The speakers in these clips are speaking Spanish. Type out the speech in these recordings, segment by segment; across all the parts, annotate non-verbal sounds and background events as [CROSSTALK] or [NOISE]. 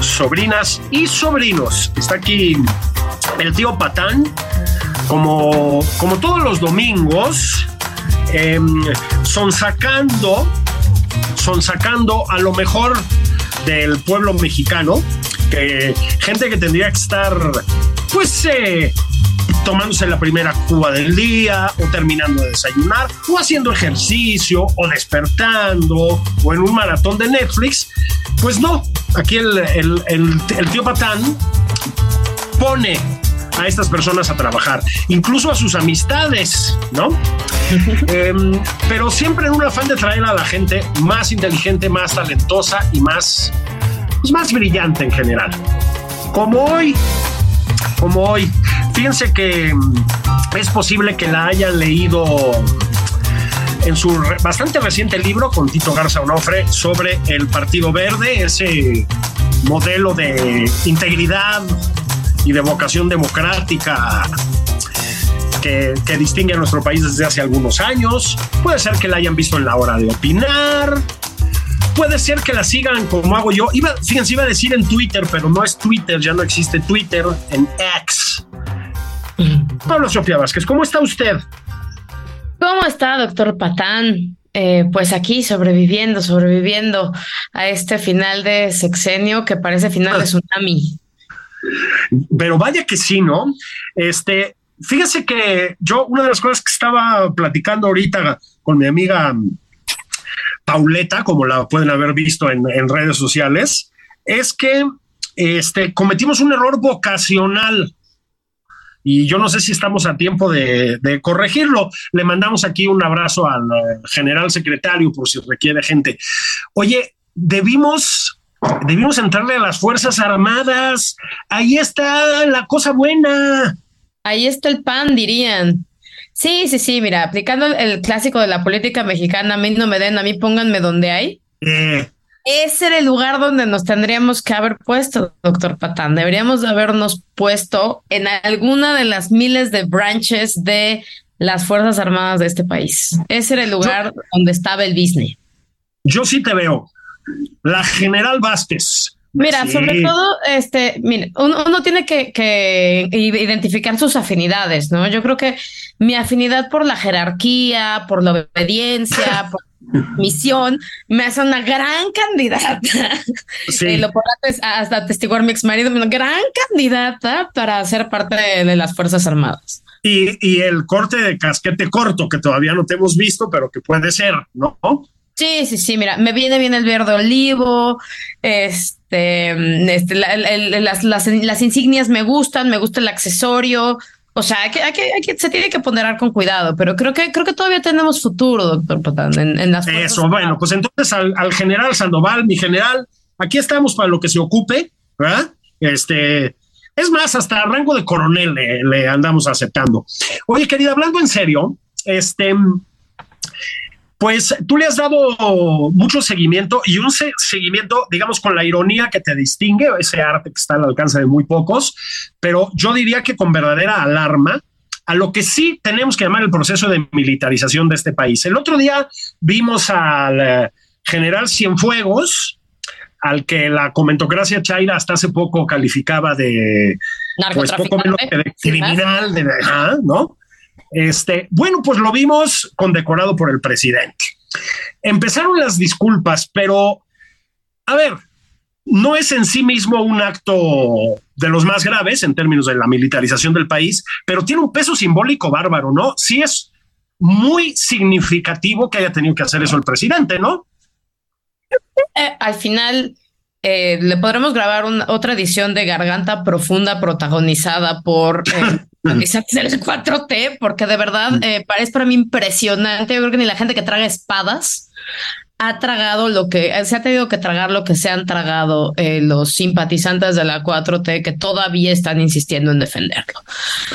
Sobrinas y sobrinos. Está aquí el tío Patán, como, como todos los domingos, em, son sacando, son sacando a lo mejor del pueblo mexicano, que gente que tendría que estar, pues, eh, tomándose la primera cuba del día, o terminando de desayunar, o haciendo ejercicio, o despertando, o en un maratón de Netflix. Pues no, aquí el, el- el- el tío Patán pone a estas personas a trabajar, incluso a sus amistades, ¿no? [LAUGHS] Em, pero siempre en un afán de traer a la gente más inteligente, más talentosa y más, pues, más brillante en general. Como hoy, como hoy. Fíjense que mm, es posible que la hayan leído en su bastante reciente libro con Tito Garza Onofre sobre el Partido Verde, ese modelo de integridad y de vocación democrática que, que distingue a nuestro país desde hace algunos años. Puede ser que la hayan visto en la hora de opinar. Puede ser que la sigan como hago yo. Iba, fíjense, iba a decir en Twitter, pero no es Twitter, ya no existe Twitter, en X. Pablo Sofía Vázquez, ¿cómo está usted? ¿Cómo está, doctor Patán? Eh, pues aquí sobreviviendo, sobreviviendo a este final de sexenio que parece final de tsunami. Pero vaya que sí, ¿no? Este, fíjese que yo, una de las cosas que estaba platicando ahorita con mi amiga Pauleta, como la pueden haber visto en, en redes sociales, es que este, cometimos un error vocacional. Y yo no sé si estamos a tiempo de, de corregirlo. Le mandamos aquí un abrazo al eh, general secretario por si requiere gente. Oye, debimos, debimos entrarle a las Fuerzas Armadas. Ahí está la cosa buena. Ahí está el pan, dirían. Sí, sí, sí, mira, aplicando el, el clásico de la política mexicana, a mí no me den, a mí pónganme donde hay. Eh, Ese era el lugar donde nos tendríamos que haber puesto, doctor Patán. Deberíamos de habernos puesto en alguna de las miles de branches de las Fuerzas Armadas de este país. Ese era el lugar donde estaba el business. yo sí te veo. La general Vázquez. Mira, Sí. sobre todo, este, mire, uno, uno tiene que, que identificar sus afinidades, ¿no? Yo creo que mi afinidad por la jerarquía, por la obediencia, [LAUGHS] por misión, me hace una gran candidata. Sí. Eh, lo podrá tes- hasta atestiguar mi ex marido, una gran candidata para ser parte de, de las Fuerzas Armadas. Y, y el corte de casquete corto, que todavía no te hemos visto, pero que puede ser, ¿no? Sí, sí, sí, mira, me viene bien el verde olivo, este, mm, este, las, las, insignias me gustan, me gusta el accesorio, o sea, que, hay que, hay que- se tiene que ponderar con cuidado, pero creo que, creo que todavía tenemos futuro, doctor Patán, en, en las Eso, bueno, pues entonces al, al general Sandoval, mi general, aquí estamos para lo que se ocupe, ¿verdad? Este, es más, hasta rango de coronel le, le andamos aceptando. Oye, querida, hablando en serio, este, pues tú le has dado mucho seguimiento y un se- seguimiento, digamos, con la ironía que te distingue, ese arte que está al alcance de muy pocos, pero yo diría que con verdadera alarma a lo que sí tenemos que llamar el proceso de militarización de este país. El otro día vimos al eh, general Cienfuegos, al que la comentocracia chaira hasta hace poco calificaba de pues poco menos que de criminal, de, ¿no? Este, bueno, pues lo vimos condecorado por el presidente. Empezaron las disculpas, pero a ver, no es en sí mismo un acto de los más graves en términos de la militarización del país, pero tiene un peso simbólico bárbaro, ¿no? Sí es muy significativo que haya tenido que hacer eso el presidente, ¿no? Eh, al final, eh, le podremos grabar una, otra edición de Garganta Profunda protagonizada por eh, [LAUGHS] del 4T, porque de verdad eh, parece para mí impresionante. Yo creo que ni la gente que traga espadas ha tragado lo que se ha tenido que tragar lo que se han tragado eh, los simpatizantes de la 4T que todavía están insistiendo en defenderlo.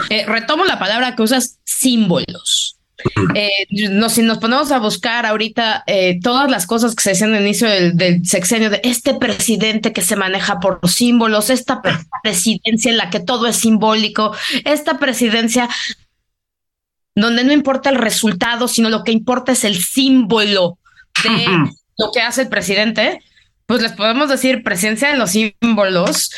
Eh, retomo la palabra que usas, símbolos. Eh, si nos ponemos a buscar ahorita eh, todas las cosas que se decían al inicio del, del, sexenio de este presidente que se maneja por los símbolos, esta presidencia en la que todo es simbólico, esta presidencia donde no importa el resultado, sino lo que importa es el símbolo de lo que hace el presidente, pues les podemos decir presencia de los símbolos.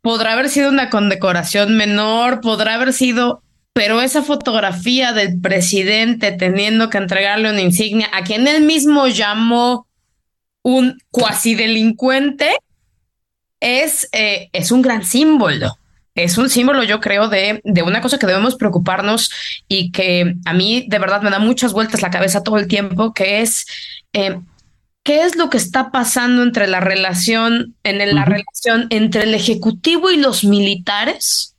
Podrá haber sido una condecoración menor, podrá haber sido pero esa fotografía del presidente teniendo que entregarle una insignia a quien él mismo llamó un cuasi delincuente es, eh, es un gran símbolo. Es un símbolo, yo creo, de, de una cosa que debemos preocuparnos y que a mí de verdad me da muchas vueltas la cabeza todo el tiempo, que es eh, qué es lo que está pasando entre la relación, en la uh -huh. relación entre el Ejecutivo y los militares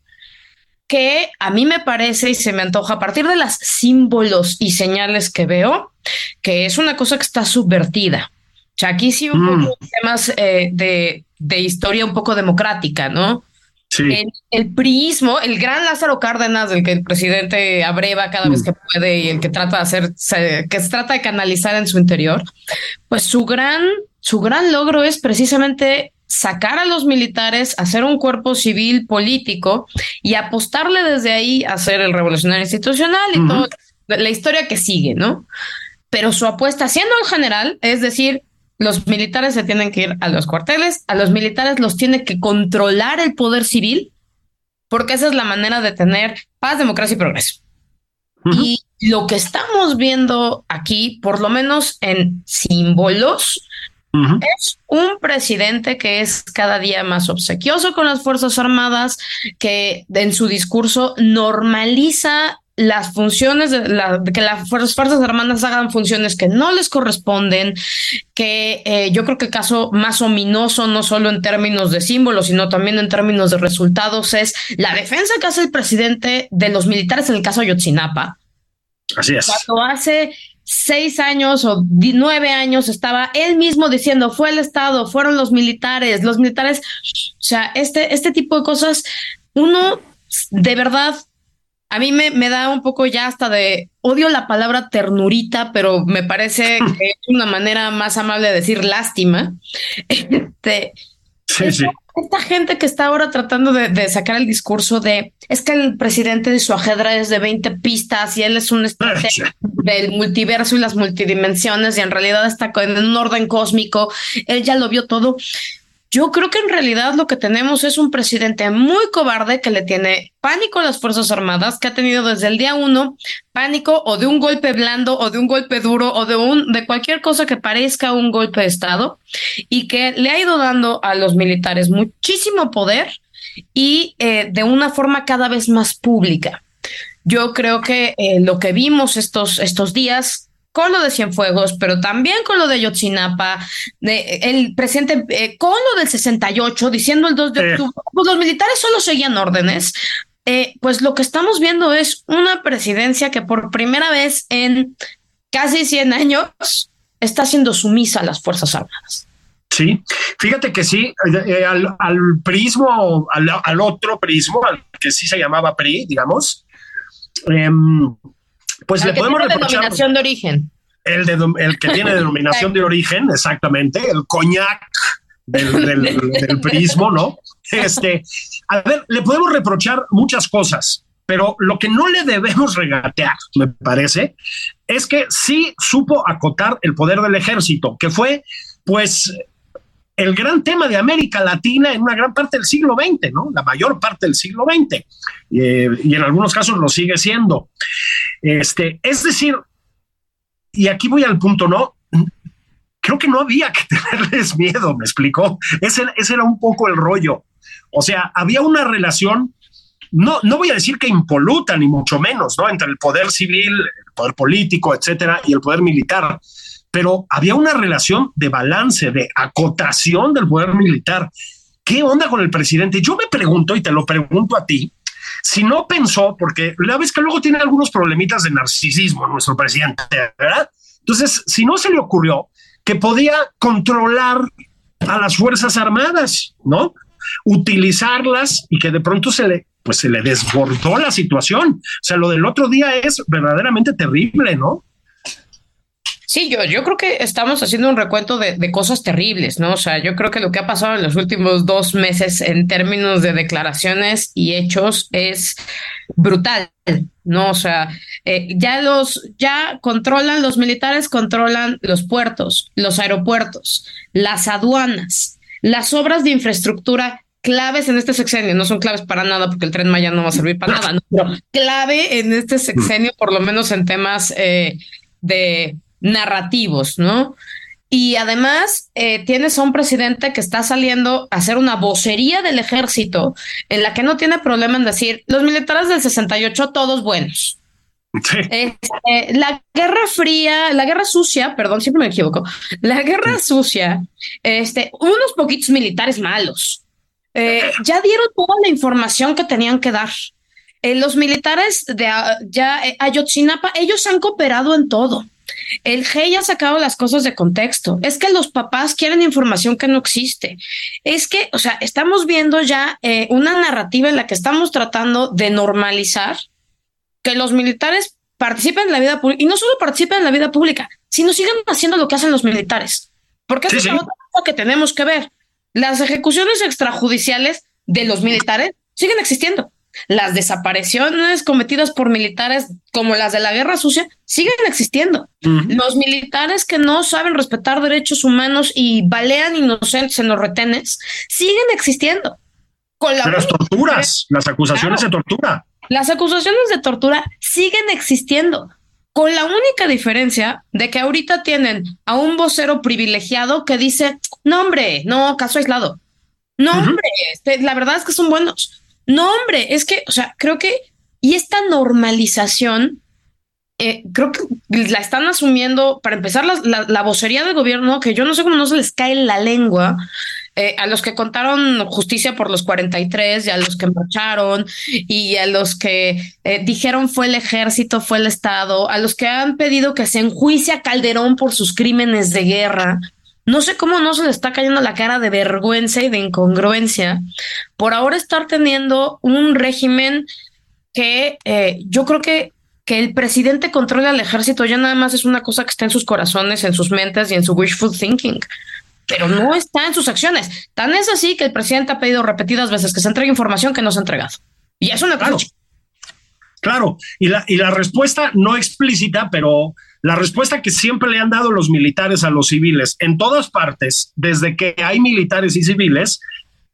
que a mí me parece y se me antoja a partir de las símbolos y señales que veo, que es una cosa que está subvertida. O sea, aquí sí hubo mm. temas eh, de, de, historia un poco democrática, ¿no? Sí. El, el, priismo, el gran Lázaro Cárdenas, del que el presidente abreva cada mm. vez que puede y el que trata de hacer, se, que se trata de canalizar en su interior, pues su gran, su gran logro es precisamente sacar a los militares, hacer un cuerpo civil político y apostarle desde ahí a ser el revolucionario institucional y uh -huh. toda la historia que sigue, ¿no? Pero su apuesta, siendo el general, es decir, los militares se tienen que ir a los cuarteles, a los militares los tiene que controlar el poder civil, porque esa es la manera de tener paz, democracia y progreso. Uh -huh. Y lo que estamos viendo aquí, por lo menos en símbolos, Uh -huh. Es un presidente que es cada día más obsequioso con las Fuerzas Armadas, que en su discurso normaliza las funciones de, la, que las Fuerzas Armadas hagan funciones que no les corresponden, que eh, yo creo que el caso más ominoso, no solo en términos de símbolos, sino también en términos de resultados, es la defensa que hace el presidente de los militares en el caso Ayotzinapa. Así es. Cuando hace seis años o nueve años estaba él mismo diciendo fue el Estado, fueron los militares, los militares, o sea, este, este tipo de cosas, uno de verdad, a mí me, me da un poco ya hasta de, odio la palabra ternurita, pero me parece [LAUGHS] que es una manera más amable de decir lástima. [LAUGHS] Este, Sí, sí. Esta gente que está ahora tratando de, de, sacar el discurso de es que el presidente de su ajedrez es de 20 pistas y él es un estratega del multiverso y las multidimensiones y en realidad está en un orden cósmico, él ya lo vio todo. Yo creo que en realidad lo que tenemos es un presidente muy cobarde que le tiene pánico a las Fuerzas Armadas, que ha tenido desde el día uno pánico o de un golpe blando o de un golpe duro o de un de cualquier cosa que parezca un golpe de Estado y que le ha ido dando a los militares muchísimo poder y eh, de una forma cada vez más pública. Yo creo que eh, lo que vimos estos, estos días con lo de Cienfuegos, pero también con lo de Yotzinapa, de, el presidente, eh, con lo del 68, diciendo el 2 de octubre, pues los militares solo seguían órdenes. Eh, pues lo que estamos viendo es una presidencia que por primera vez en casi 100 años está siendo sumisa a las Fuerzas Armadas. Sí, fíjate que sí, eh, al, al, prismo, al, al, otro prismo, al que sí se llamaba PRI, digamos, eh, pues el le podemos reprochar. Denominación de origen. El, de, el que tiene [LAUGHS] denominación de origen, exactamente, el coñac del, del, del, prismo, ¿no? Este, a ver, le podemos reprochar muchas cosas, pero lo que no le debemos regatear, me parece, es que sí supo acotar el poder del ejército, que fue, pues, el gran tema de América Latina en una gran parte del siglo XX, ¿no? La mayor parte del siglo XX. Eh, y en algunos casos lo sigue siendo. Este, es decir, y aquí voy al punto, ¿no? Creo que no había que [LAUGHS] tenerles miedo, me explicó. Ese, ese era un poco el rollo. O sea, había una relación, no, no voy a decir que impoluta, ni mucho menos, ¿no? Entre el poder civil, el poder político, etcétera, y el poder militar pero había una relación de balance, de acotación del poder militar. ¿Qué onda con el presidente? Yo me pregunto, y te lo pregunto a ti, si no pensó, porque la vez que luego tiene algunos problemitas de narcisismo nuestro presidente, ¿verdad? Entonces, si no se le ocurrió que podía controlar a las Fuerzas Armadas, ¿no? Utilizarlas y que de pronto se le, pues se le desbordó la situación. O sea, lo del otro día es verdaderamente terrible, ¿no? Sí, yo, yo creo que estamos haciendo un recuento de, de, cosas terribles, ¿no? O sea, yo creo que lo que ha pasado en los últimos dos meses en términos de declaraciones y hechos es brutal, ¿no? O sea, eh, ya los, ya controlan, los militares controlan los puertos, los aeropuertos, las aduanas, las obras de infraestructura claves en este sexenio, no son claves para nada porque el tren Maya no va a servir para nada, ¿no? pero clave en este sexenio, por lo menos en temas eh, de narrativos, ¿no? Y además eh, tienes a un presidente que está saliendo a hacer una vocería del ejército en la que no tiene problema en decir los militares del 68 todos buenos. Este, la guerra fría, la guerra sucia, perdón, siempre me equivoco, la guerra sucia, este, unos poquitos militares malos. Eh, [LAUGHS] ya dieron toda la información que tenían que dar. Eh, los militares de ya Ayotzinapa, ellos han cooperado en todo. El GEI ha sacado las cosas de contexto. Es que los papás quieren información que no existe. Es que, o sea, estamos viendo ya eh, una narrativa en la que estamos tratando de normalizar que los militares participen en la vida pública y no solo participen en la vida pública, sino sigan haciendo lo que hacen los militares. Porque es otra cosa que tenemos que ver. Las ejecuciones extrajudiciales de los militares siguen existiendo las desapariciones cometidas por militares como las de la guerra sucia siguen existiendo. Los militares que no saben respetar derechos humanos y balean inocentes en los retenes siguen existiendo. Con las torturas, las acusaciones de tortura. Las acusaciones de tortura siguen existiendo, con la única diferencia de que ahorita tienen a un vocero privilegiado que dice, no hombre, no, caso aislado. No, hombre, este, la verdad es que son buenos. No, hombre, es que, o sea, creo que, y esta normalización, eh, creo que la están asumiendo, para empezar, la, la, vocería del gobierno, que yo no sé cómo no se les cae la lengua, eh, a los que contaron justicia por los 43 y a los que marcharon y a los que eh, dijeron fue el ejército, fue el Estado, a los que han pedido que se enjuicie a Calderón por sus crímenes de guerra. No sé cómo no se le está cayendo la cara de vergüenza y de incongruencia por ahora estar teniendo un régimen que eh, yo creo que, que el presidente controle al ejército ya nada más es una cosa que está en sus corazones, en sus mentes y en su wishful thinking pero no está en sus acciones. Tan es así que el presidente ha pedido repetidas veces que se entregue información que no se ha entregado. Y es una claro. Claro, y la, y la respuesta no explícita, pero la respuesta que siempre le han dado los militares a los civiles en todas partes, desde que hay militares y civiles,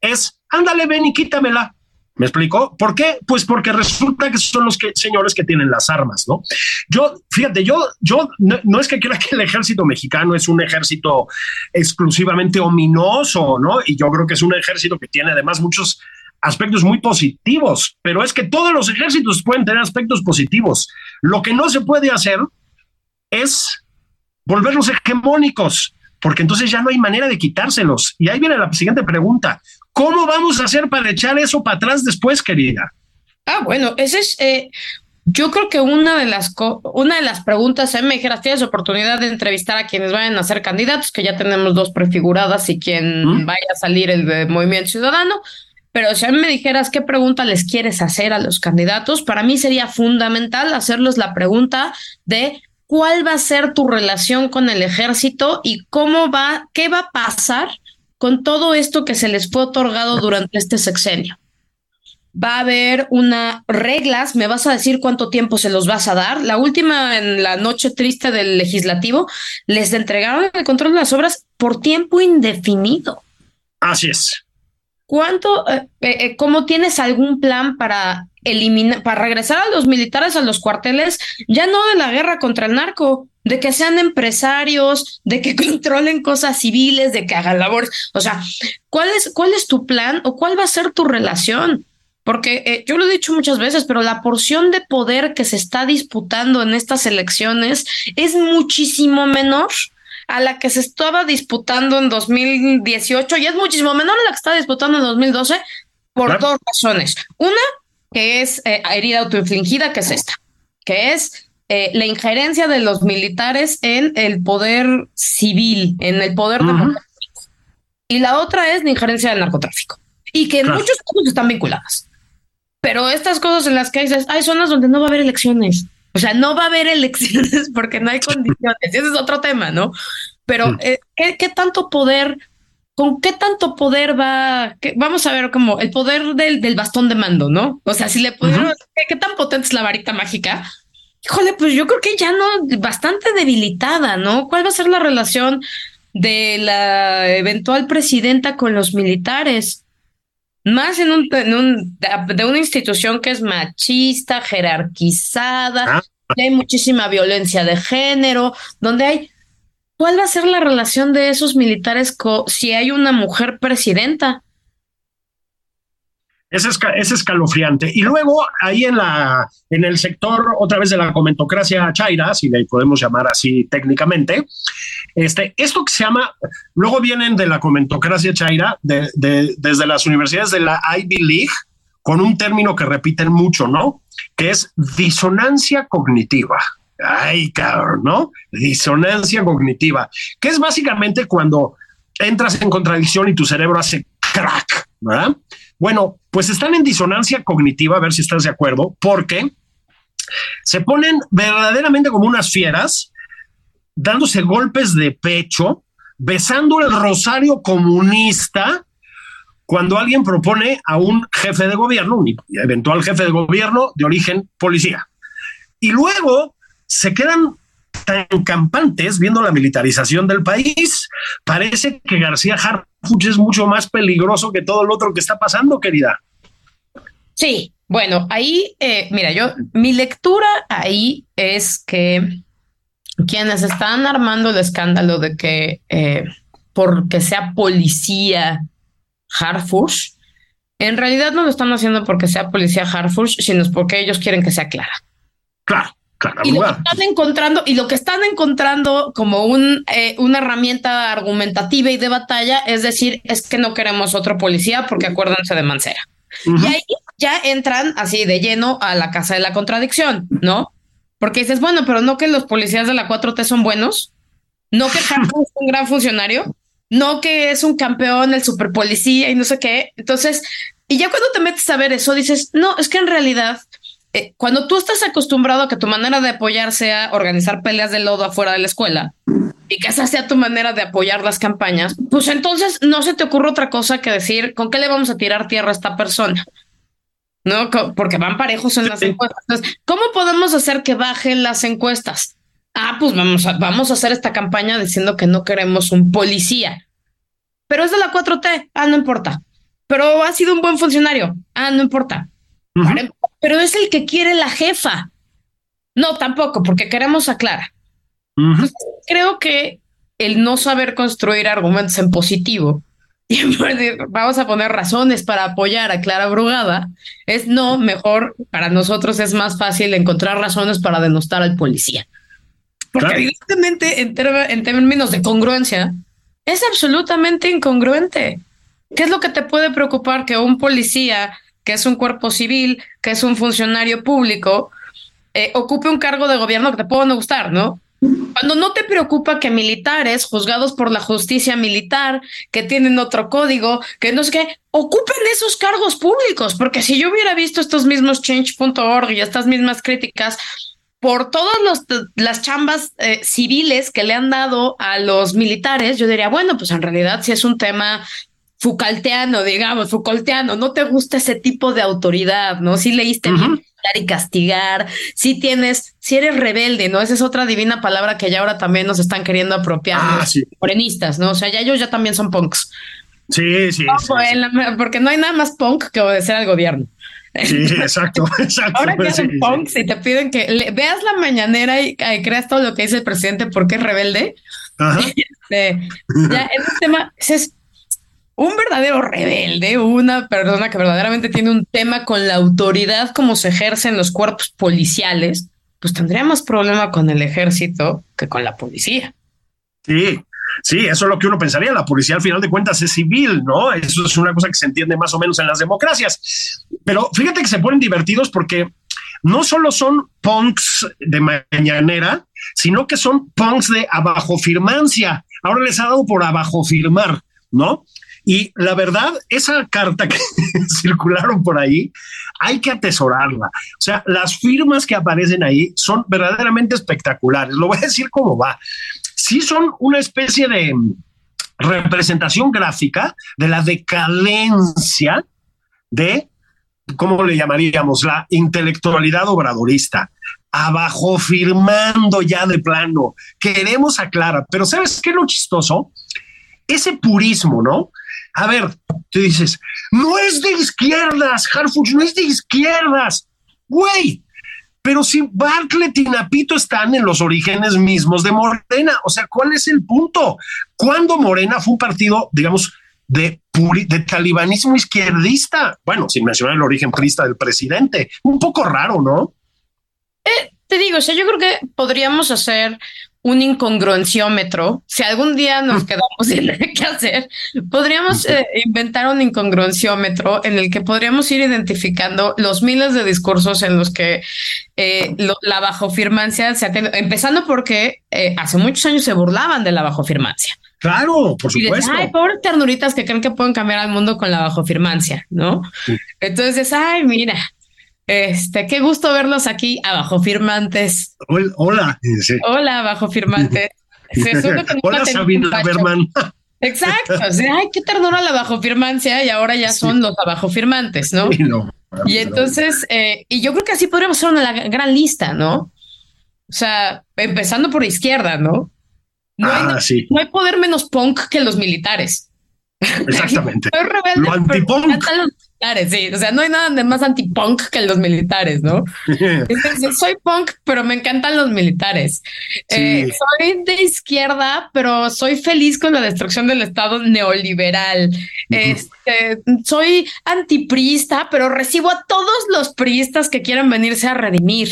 es, ándale, ven y quítamela. ¿Me explicó? ¿Por qué? Pues porque resulta que son los que, señores que tienen las armas, ¿no? Yo, fíjate, yo, yo no, es que quiera que el ejército mexicano es un ejército exclusivamente ominoso, ¿no? Y yo creo que es un ejército que tiene además muchos aspectos muy positivos, pero es que todos los ejércitos pueden tener aspectos positivos. Lo que no se puede hacer es volverlos hegemónicos, porque entonces ya no hay manera de quitárselos. Y ahí viene la siguiente pregunta. ¿Cómo vamos a hacer para echar eso para atrás después, querida? Ah, bueno, ese es, eh, yo creo que una de las una de las preguntas, a me dijeras, tienes oportunidad de entrevistar a quienes vayan a ser candidatos, que ya tenemos dos prefiguradas y quien vaya a salir el de Movimiento Ciudadano. Pero si a mí me dijeras qué pregunta les quieres hacer a los candidatos, para mí sería fundamental hacerles la pregunta de cuál va a ser tu relación con el ejército y cómo va, qué va a pasar con todo esto que se les fue otorgado durante este sexenio. Va a haber una reglas, me vas a decir cuánto tiempo se los vas a dar. La última en la noche triste del legislativo les entregaron el control de las obras por tiempo indefinido. Así es. ¿Cuánto, eh, eh, eh, cómo tienes algún plan para eliminar, para regresar a los militares a los cuarteles, ya no de la guerra contra el narco, de que sean empresarios, de que [LAUGHS] controlen cosas civiles, de que hagan labores. O sea, ¿cuál es, cuál es tu plan o cuál va a ser tu relación? Porque eh, yo lo he dicho muchas veces, pero la porción de poder que se está disputando en estas elecciones es muchísimo menor a la que se estaba disputando en 2018 y es muchísimo menor a la que está disputando en 2012 por dos razones. Una, que es eh, herida autoinfligida, que es esta, que es eh, la injerencia de los militares en el poder civil, en el poder de Y la otra es la injerencia del narcotráfico. Y que en muchos casos están vinculadas. Pero estas cosas en las que dices, hay zonas donde no va a haber elecciones. O sea, no va a haber elecciones [LAUGHS] porque no hay condiciones. Ese es otro tema, ¿no? Pero, eh, ¿qué, tanto poder, con qué tanto poder va? vamos a ver como el poder del, del, bastón de mando, ¿no? O sea, si le pudieron, ¿qué, tan potente es la varita mágica híjole, pues yo creo que ya no, bastante debilitada, ¿no? ¿Cuál va a ser la relación de la eventual presidenta con los militares? Más en un, de una institución que es machista, jerarquizada, ah. hay muchísima violencia de género, donde hay. ¿Cuál va a ser la relación de esos militares si hay una mujer presidenta? Es, es escalofriante. Y luego, ahí en, la, en el sector, otra vez de la comentocracia chaira, si le podemos llamar así técnicamente, este, esto que se llama, luego vienen de la comentocracia chaira, de, desde las universidades de la Ivy League, con un término que repiten mucho, ¿no? Que es disonancia cognitiva. Ay, cabrón, ¿no? Disonancia cognitiva, que es básicamente cuando entras en contradicción y tu cerebro hace crack, ¿verdad? Bueno, pues están en disonancia cognitiva, a ver si estás de acuerdo, porque se ponen verdaderamente como unas fieras, dándose golpes de pecho, besando el rosario comunista cuando alguien propone a un jefe de gobierno, un eventual jefe de gobierno de origen policía. Y luego se quedan tan campantes viendo la militarización del país. Parece que García Harfuch es mucho más peligroso que todo lo otro que está pasando, querida. Sí, bueno, ahí, eh, mira, yo, mi lectura ahí es que quienes están armando el escándalo de que eh, porque sea policía Harfuch, en realidad no lo están haciendo porque sea policía Harfuch, sino porque ellos quieren que sea clara. Claro y lo que están encontrando, y lo que están encontrando como un, eh, una herramienta argumentativa y de batalla, es decir, es que no queremos otro policía porque acuérdense de Mancera. Y ahí ya entran así de lleno a la casa de la contradicción, ¿no? Porque dices, bueno, pero no que los policías de la 4T son buenos, no que [LAUGHS] es un gran funcionario, no que es un campeón, el super policía y no sé qué. Entonces, y ya cuando te metes a ver eso, dices, no, es que en realidad eh, cuando tú estás acostumbrado a que tu manera de apoyar sea organizar peleas de lodo afuera de la escuela y que esa sea tu manera de apoyar las campañas, pues entonces no se te ocurre otra cosa que decir con qué le vamos a tirar tierra a esta persona. No, porque van parejos en las encuestas. ¿cómo podemos hacer que bajen las encuestas? Ah, pues vamos a, vamos a hacer esta campaña diciendo que no queremos un policía. Pero es de la 4T. Ah, no importa. Pero ha sido un buen funcionario. Ah, no importa pero es el que quiere la jefa. No, tampoco, porque queremos a Clara. creo que el no saber construir argumentos en positivo [LAUGHS] y vamos a poner razones para apoyar a Clara Brugada, es no, mejor para nosotros es más fácil encontrar razones para denostar al policía. Porque evidentemente en, en términos de congruencia, es absolutamente incongruente. ¿Qué es lo que te puede preocupar que un policía que es un cuerpo civil, que es un funcionario público, eh, ocupe un cargo de gobierno que te puede no gustar, ¿no? Cuando no te preocupa que militares juzgados por la justicia militar, que tienen otro código, que no sé qué, ocupen esos cargos públicos, porque si yo hubiera visto estos mismos change.org y estas mismas críticas por todas las chambas eh, civiles que le han dado a los militares, yo diría, bueno, pues en realidad si es un tema Foucaultiano, digamos, Foucaultiano, no te gusta ese tipo de autoridad, ¿no? Si leíste bien y castigar, si tienes, si eres rebelde, ¿no? Esa es otra divina palabra que ya ahora también nos están queriendo apropiar ah, morenistas, ¿no? O sea, ya ellos ya también son punks. Sí, sí. porque no hay nada más punk que obedecer al gobierno. Sí, exacto, [LAUGHS] exacto. Ahora que hacen punk, si te piden que veas la mañanera y, creas todo lo que dice el presidente porque es rebelde, [LAUGHS] este, ya un tema, es un verdadero rebelde, una persona que verdaderamente tiene un tema con la autoridad como se ejerce en los cuerpos policiales, pues tendría más problema con el ejército que con la policía. Sí, sí, eso es lo que uno pensaría. La policía al final de cuentas es civil, ¿no? Eso es una cosa que se entiende más o menos en las democracias. Pero fíjate que se ponen divertidos porque no solo son punks de mañanera, sino que son punks de abajo firmancia. Ahora les ha dado por abajo firmar, ¿no? Y la verdad, esa carta que [LAUGHS] circularon por ahí, hay que atesorarla. O sea, las firmas que aparecen ahí son verdaderamente espectaculares. Lo voy a decir cómo va. Sí son una especie de representación gráfica de la decadencia de, ¿cómo le llamaríamos? La intelectualidad obradorista abajo firmando ya de plano. Queremos aclarar, pero ¿sabes qué es lo chistoso? Ese purismo, ¿no? A ver, tú dices, no es de izquierdas, Harfuch, no es de izquierdas. Güey, pero si Bartlett y Napito están en los orígenes mismos de Morena, o sea, ¿cuál es el punto? ¿Cuándo Morena fue un partido, digamos, de, de talibanismo izquierdista? Bueno, sin mencionar el origen prista del presidente. Un poco raro, ¿no? Eh, te digo, o sea, yo creo que podríamos hacer un incongruenciómetro. Si algún día nos quedamos [LAUGHS] sin qué hacer, podríamos eh, inventar un incongruenciómetro en el que podríamos ir identificando los miles de discursos en los que eh, la bajofirmancia se ha empezando porque eh, hace muchos años se burlaban de la bajofirmancia. Claro, por supuesto. ay, pobres ternuritas que creen que pueden cambiar al mundo con la bajofirmancia, ¿no? Entonces, ay, mira, este, qué gusto verlos aquí abajo firmantes. Hola. Hola, abajo firmantes. [LAUGHS] Hola, Sabina Berman. Exacto. [LAUGHS] ay, qué ternura la bajo firmancia y ahora ya son los abajo firmantes, ¿no? y entonces, eh, y yo creo que así podríamos hacer una gran lista, ¿no? O sea, empezando por izquierda, ¿no? No, ah, hay, sí. no hay poder menos punk que los militares. Exactamente. [LAUGHS] Rebelde, Lo antipunk sí. O sea, no hay nada de más antipunk que los militares, ¿no? [LAUGHS] soy punk, pero me encantan los militares. Eh, soy de izquierda, pero soy feliz con la destrucción del Estado neoliberal. Este, soy antiprista, pero recibo a todos los priistas que quieran venirse a redimir.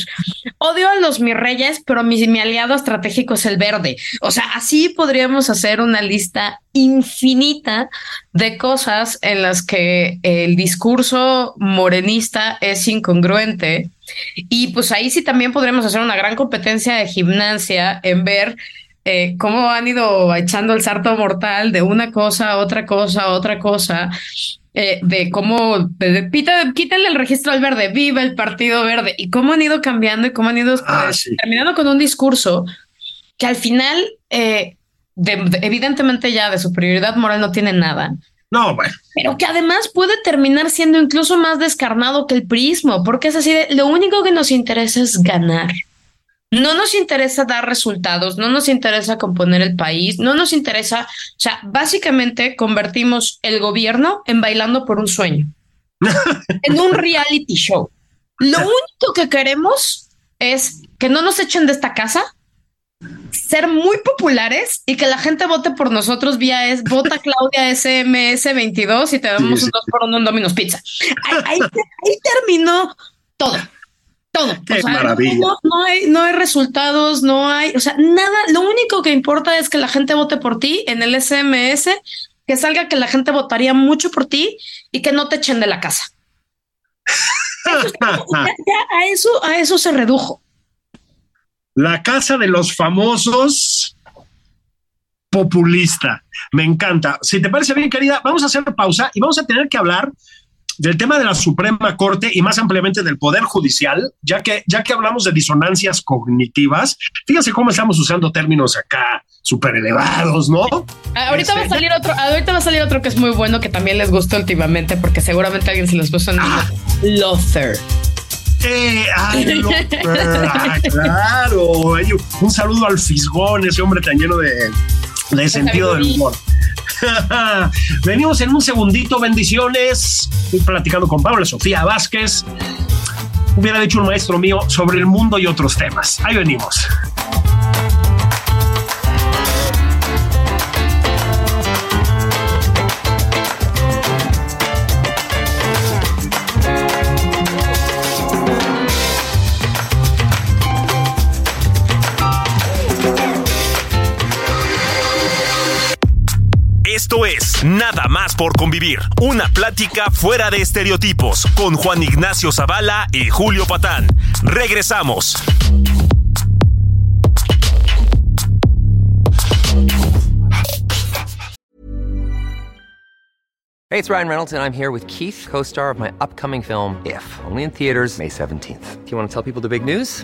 Odio a los mis reyes, pero mi, mi aliado estratégico es el verde. O sea, así podríamos hacer una lista infinita de cosas en las que el discurso morenista es incongruente. Y pues ahí sí también podríamos hacer una gran competencia de gimnasia en ver eh, cómo han ido echando el sarto mortal de una cosa a otra cosa a otra cosa. Eh, de cómo quítale el registro al verde, viva el partido verde y cómo han ido cambiando y cómo han ido ah, terminando con un discurso que al final eh, evidentemente ya de superioridad moral no tiene nada. No, bueno. Pero que además puede terminar siendo incluso más descarnado que el prismo, porque es así de lo único que nos interesa es ganar. No nos interesa dar resultados, no nos interesa componer el país, no nos interesa, o sea, básicamente convertimos el gobierno en bailando por un sueño, [LAUGHS] en un reality show. Lo único que queremos es que no nos echen de esta casa, ser muy populares y que la gente vote por nosotros vía es vota [LAUGHS] Claudia SMS 22 y te damos un por uno en Domino's Pizza. Ahí, terminó todo. Todo. No, hay, no hay resultados, no hay, o sea, nada. Lo único que importa es que la gente vote por ti en el SMS, que salga que la gente votaría mucho por ti y que no te echen de la casa. [LAUGHS] a eso, a eso se redujo. La casa de los famosos populista. Me encanta. Si te parece bien, querida, vamos a hacer pausa y vamos a tener que hablar del tema de la Suprema Corte y más ampliamente del Poder Judicial, ya que, ya que hablamos de disonancias cognitivas, fíjense cómo estamos usando términos acá súper elevados, ¿no? Ah, ahorita va a este, salir otro, ahorita va a salir otro que es muy bueno, que también les gustó últimamente, porque seguramente a alguien se les puso en ah. Lothar. Eh, ay, [LAUGHS] claro. un saludo al Fisgón, ese hombre tan lleno de, de sentido del humor. [LAUGHS] Venimos en un segundito, bendiciones. Estoy platicando con Paula Sofía Vázquez. Hubiera dicho un maestro mío sobre el mundo y otros temas. Ahí venimos. Esto es Nada más por convivir, una plática fuera de estereotipos con Juan Ignacio Zavala y Julio Patán. Regresamos. Hey, it's Ryan Reynolds, and I'm here with Keith, co star of my upcoming film, If, only in theaters, May 17th. Do you want to tell people the big news?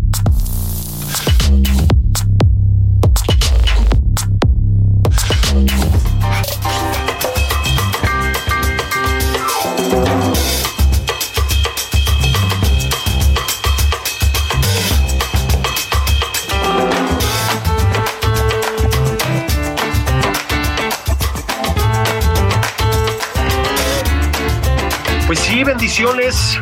Bendiciones.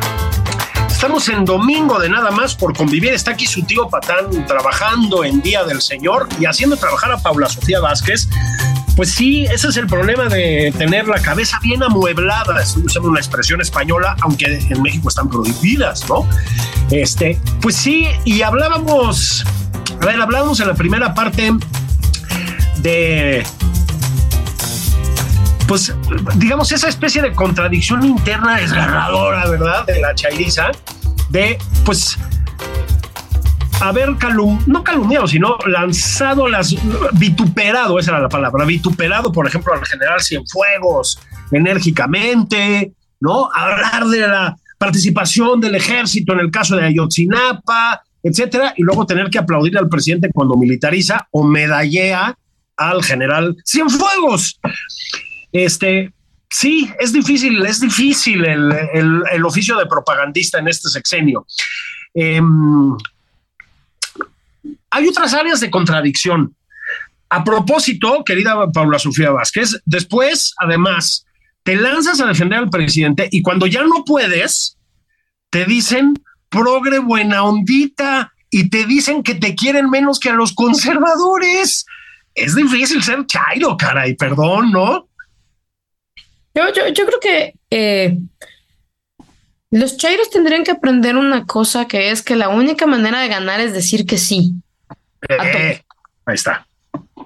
Estamos en domingo de nada más por convivir. Está aquí su tío Patán trabajando en Día del Señor y haciendo trabajar a Paula Sofía Vázquez. Pues sí, ese es el problema de tener la cabeza bien amueblada. Estoy usando una expresión española, aunque en México están prohibidas, ¿no? Este, pues sí, y hablábamos, a ver, hablábamos en la primera parte de pues digamos esa especie de contradicción interna desgarradora, ¿verdad? De la chairiza, de pues haber calum no calumniado, sino lanzado las, vituperado, esa era la palabra, vituperado, por ejemplo, al general Cienfuegos enérgicamente, ¿no? Hablar de la participación del ejército en el caso de Ayotzinapa, etcétera, y luego tener que aplaudir al presidente cuando militariza o medallea al general Cienfuegos. Este, sí, es difícil, es difícil el, el, oficio de propagandista en este sexenio. Eh, hay otras áreas de contradicción. A propósito, querida Paula Sofía Vázquez, después, además, te lanzas a defender al presidente y cuando ya no puedes, te dicen progre buena ondita y te dicen que te quieren menos que a los conservadores. Es difícil ser chairo, caray, perdón, ¿no? Yo, yo, yo creo que eh, los chairos tendrían que aprender una cosa que es que la única manera de ganar es decir que sí. Eh, ahí está.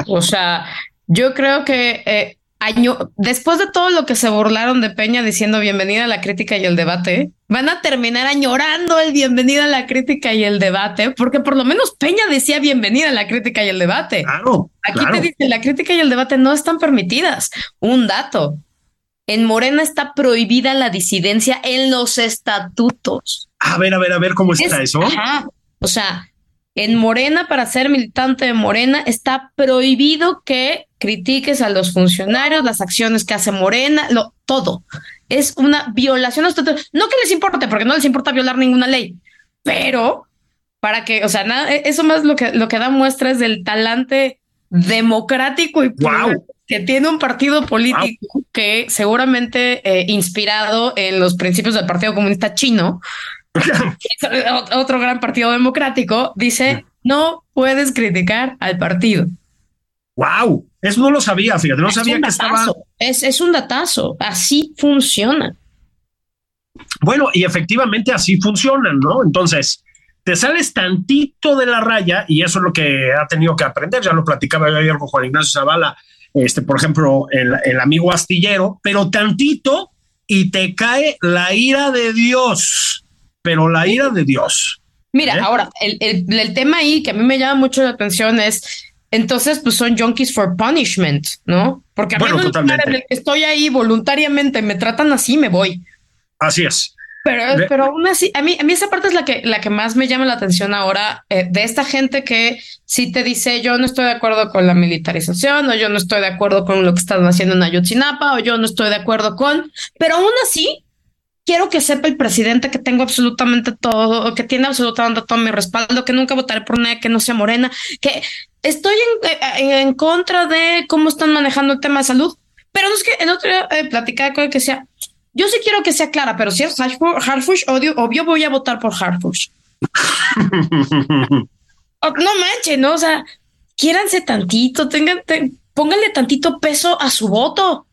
O sea, yo creo que eh, año, después de todo lo que se burlaron de Peña diciendo bienvenida a la crítica y el debate, van a terminar añorando el bienvenida a la crítica y el debate, porque por lo menos Peña decía bienvenida a la crítica y el debate. Claro. Aquí claro. te dicen la crítica y el debate no están permitidas. Un dato. En Morena está prohibida la disidencia en los estatutos. A ver, a ver, a ver cómo está Es- eso. ajá. O sea, en Morena, para ser militante de Morena, está prohibido que critiques a los funcionarios, las acciones que hace Morena, lo, todo. Es una violación a los estatutos. No que les importe, porque no les importa violar ninguna ley, pero para que, o sea, nada, e- eso más lo que, lo que da muestra es del talante democrático y Guau. Que tiene un partido político que seguramente eh, inspirado en los principios del Partido Comunista Chino, [LAUGHS] ot- otro gran partido democrático, dice, no puedes criticar al partido. Wow, eso no lo sabía, fíjate, no es sabía que estaba. es, es un datazo, así funciona. Bueno, y efectivamente así funcionan, ¿no? Entonces, te sales tantito de la raya y eso es lo que ha tenido que aprender. Ya lo platicaba yo ayer con Juan Ignacio Zavala, este, por ejemplo, el, el amigo astillero, pero tantito y te cae la ira de Dios. pero la ira de Dios. Mira, ¿Eh? ahora, el, el, el tema ahí que a mí me llama mucho la atención es, entonces, pues son junkies for punishment, ¿no? Porque a Bueno, mí que estoy ahí voluntariamente, me tratan así, me voy. Así es. Pero, pero aún así, a mí, a mí esa parte es la que, la que más me llama la atención ahora, eh, de esta gente que sí te dice, yo no estoy de acuerdo con la militarización, o yo no estoy de acuerdo con lo que están haciendo en Ayotzinapa, o yo no estoy de acuerdo con, pero aún así, quiero que sepa el presidente que tengo absolutamente todo, que tiene absolutamente todo mi respaldo, que nunca votaré por nadie que no sea morena, que estoy en, eh, en contra de cómo están manejando el tema de salud. Pero no es que el otro día eh, platicaba con él que decía, yo sí quiero que sea clara, pero si es Harfu- Harfush, odio, obvio voy a votar por Harfush. [LAUGHS] No manchen, ¿no? O sea, quiéranse tantito, tengan, te- pónganle tantito peso a su voto.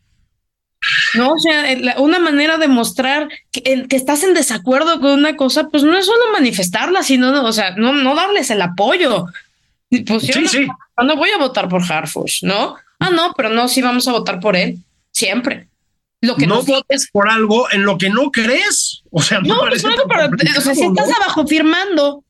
No, o sea, la- una manera de mostrar que, el- que estás en desacuerdo con una cosa, pues no es solo manifestarla, sino, no, o sea, no, no darles el apoyo. Pusieron Sí, sí. a- no voy a votar por Harfush, ¿no? Ah, no, pero no, sí vamos a votar por él, siempre. Lo que no nos votes por algo en lo que no crees. O sea, no, pues bueno, pero, o sea, si estás ¿no? abajo firmando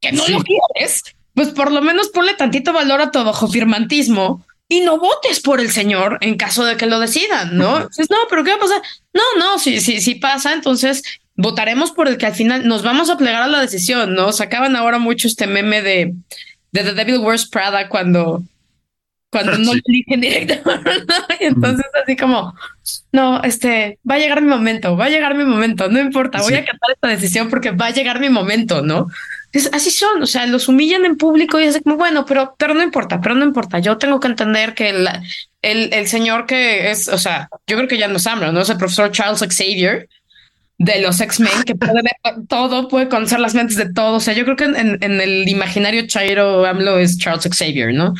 que no Sí. lo quieres, pues por lo menos ponle tantito valor a tu abajo firmantismo y no votes por el señor en caso de que lo decidan, ¿no? Dices, no, pero ¿qué va a pasar? No, no, si, si, si pasa, entonces votaremos por el que al final nos vamos a plegar a la decisión, ¿no? Sacaban ahora mucho este meme de, de The Devil Wears Prada cuando, cuando no Sí. eligen directamente. [LAUGHS] Entonces así como, no, este, va a llegar mi momento, va a llegar mi momento, no importa, voy Sí. a acatar esta decisión porque va a llegar mi momento, ¿no? Es, así son, o sea, los humillan en público y es como, bueno, pero, pero no importa, pero no importa, yo tengo que entender que la- el, el señor que es, o sea, yo creo que ya no es AMLO, ¿no? Es el profesor Charles Xavier de los X-Men, que puede ver todo, puede conocer las mentes de todos, o sea, yo creo que en, el imaginario Chairo AMLO es Charles Xavier, ¿no?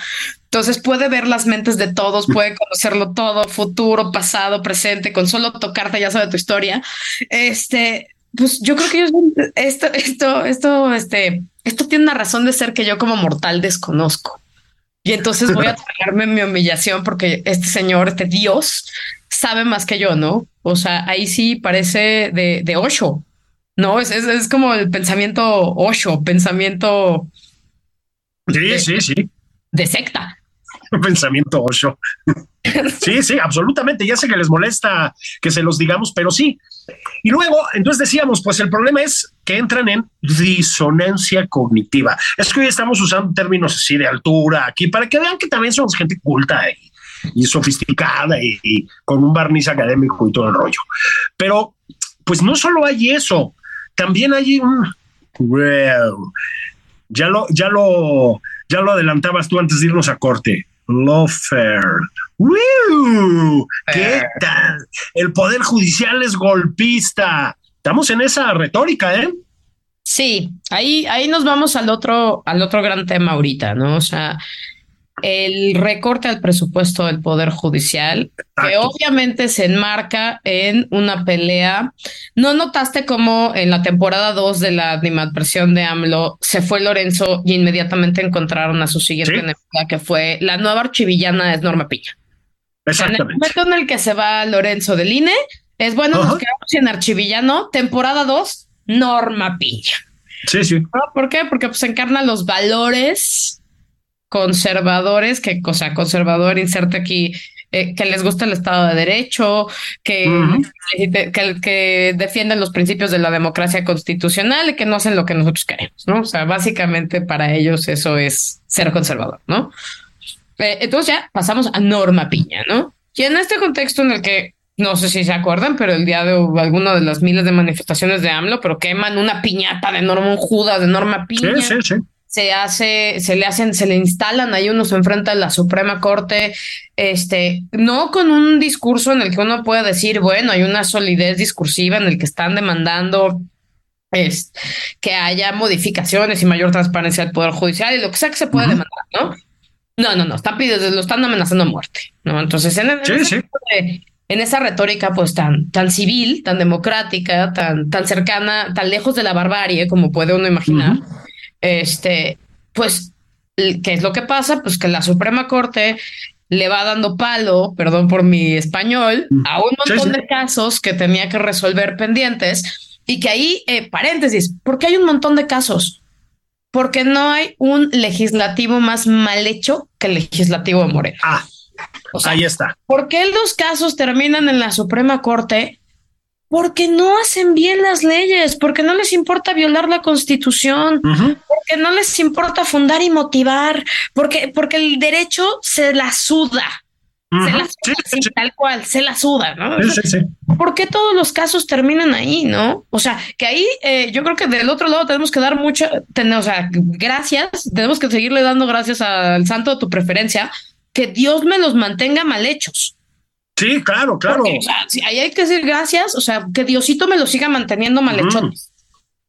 Entonces puede ver las mentes de todos, puede conocerlo todo, futuro, pasado, presente, con solo tocarte ya sabe tu historia. Este, pues yo creo que esto, esto, esto, este, esto tiene una razón de ser que yo como mortal desconozco. Y entonces voy a [LAUGHS] tragarme mi humillación porque este señor, este Dios, sabe más que yo, ¿no? O sea, ahí sí parece de, de Osho, ¿no? Es, es, es como el pensamiento Osho, pensamiento Sí, sí, sí. de secta. Pensamiento ocho. [LAUGHS] Sí, sí, absolutamente. Ya sé que les molesta que se los digamos, pero sí. Y luego, entonces decíamos, pues el problema es que entran en disonancia cognitiva. Es que hoy estamos usando términos así de altura aquí para que vean que también somos gente culta y, y sofisticada y, y con un barniz académico y todo el rollo. Pero, pues no solo hay eso, también hay un... Ya lo, ya lo, ya lo adelantabas tú antes de irnos a corte. Lawfare. ¡Woo! ¿Qué tal? El poder judicial es golpista. Estamos en esa retórica, ¿eh? Sí, ahí, ahí nos vamos al otro, al otro gran tema ahorita, ¿no? O sea, el recorte al presupuesto del Poder Judicial, que obviamente se enmarca en una pelea. ¿No notaste cómo en la temporada 2 de la animadversión de AMLO se fue Lorenzo y inmediatamente encontraron a su siguiente Sí. enemiga, que fue la nueva archivillana es Norma Piña? En el Exactamente. momento en el que se va Lorenzo del INE, es bueno, Ajá. nos quedamos sin archivillano, temporada 2, Norma Piña. Sí, sí. ¿Por qué? Porque pues encarna los valores conservadores, que cosa conservador, inserte aquí, eh, que les gusta el Estado de Derecho, que, que, que defienden los principios de la democracia constitucional y que no hacen lo que nosotros queremos, ¿no? O sea, básicamente para ellos eso es ser conservador, ¿no? Eh, entonces ya pasamos a Norma Piña, ¿no? Y en este contexto en el que no sé si se acuerdan, pero el día de alguna de las miles de manifestaciones de AMLO, pero queman una piñata de Norma un Judas, de Norma Piña. Sí, sí, sí. Se hace, se le hacen, se le instalan ahí unos enfrente a la Suprema Corte, este, no con un discurso en el que uno pueda decir, bueno, hay una solidez discursiva en el que están demandando es, que haya modificaciones y mayor transparencia del Poder Judicial y lo que sea que se puede Ujú. demandar, ¿no? No, no, no, están pidiendo, lo están amenazando a muerte, ¿no? Entonces, en, en Sí, ese sí. tipo de- en esa retórica, pues tan, tan civil, tan democrática, tan, tan cercana, tan lejos de la barbarie, como puede uno imaginar, este, pues, ¿qué es lo que pasa? Pues que la Suprema Corte le va dando palo, perdón por mi español, a un montón de casos que tenía que resolver pendientes. Y que ahí, eh, paréntesis, porque hay un montón de casos. Porque no hay un legislativo más mal hecho que el legislativo de Morena. Ah, ahí está. ¿Por qué los casos terminan en la Suprema Corte? Porque no hacen bien las leyes, porque no les importa violar la constitución, porque no les importa fundar y motivar, porque, porque el derecho se la suda. Se la suda, tal cual, se la suda, ¿no? Sí, ¿Por qué todos los casos terminan ahí, no? O sea, que ahí eh, yo creo que del otro lado tenemos que dar mucho, o sea, gracias, tenemos que seguirle dando gracias al santo de tu preferencia, que Dios me los mantenga mal hechos. Sí, claro, claro. o sea, ahí hay que decir gracias, o sea, que Diosito me lo siga manteniendo mal hechos.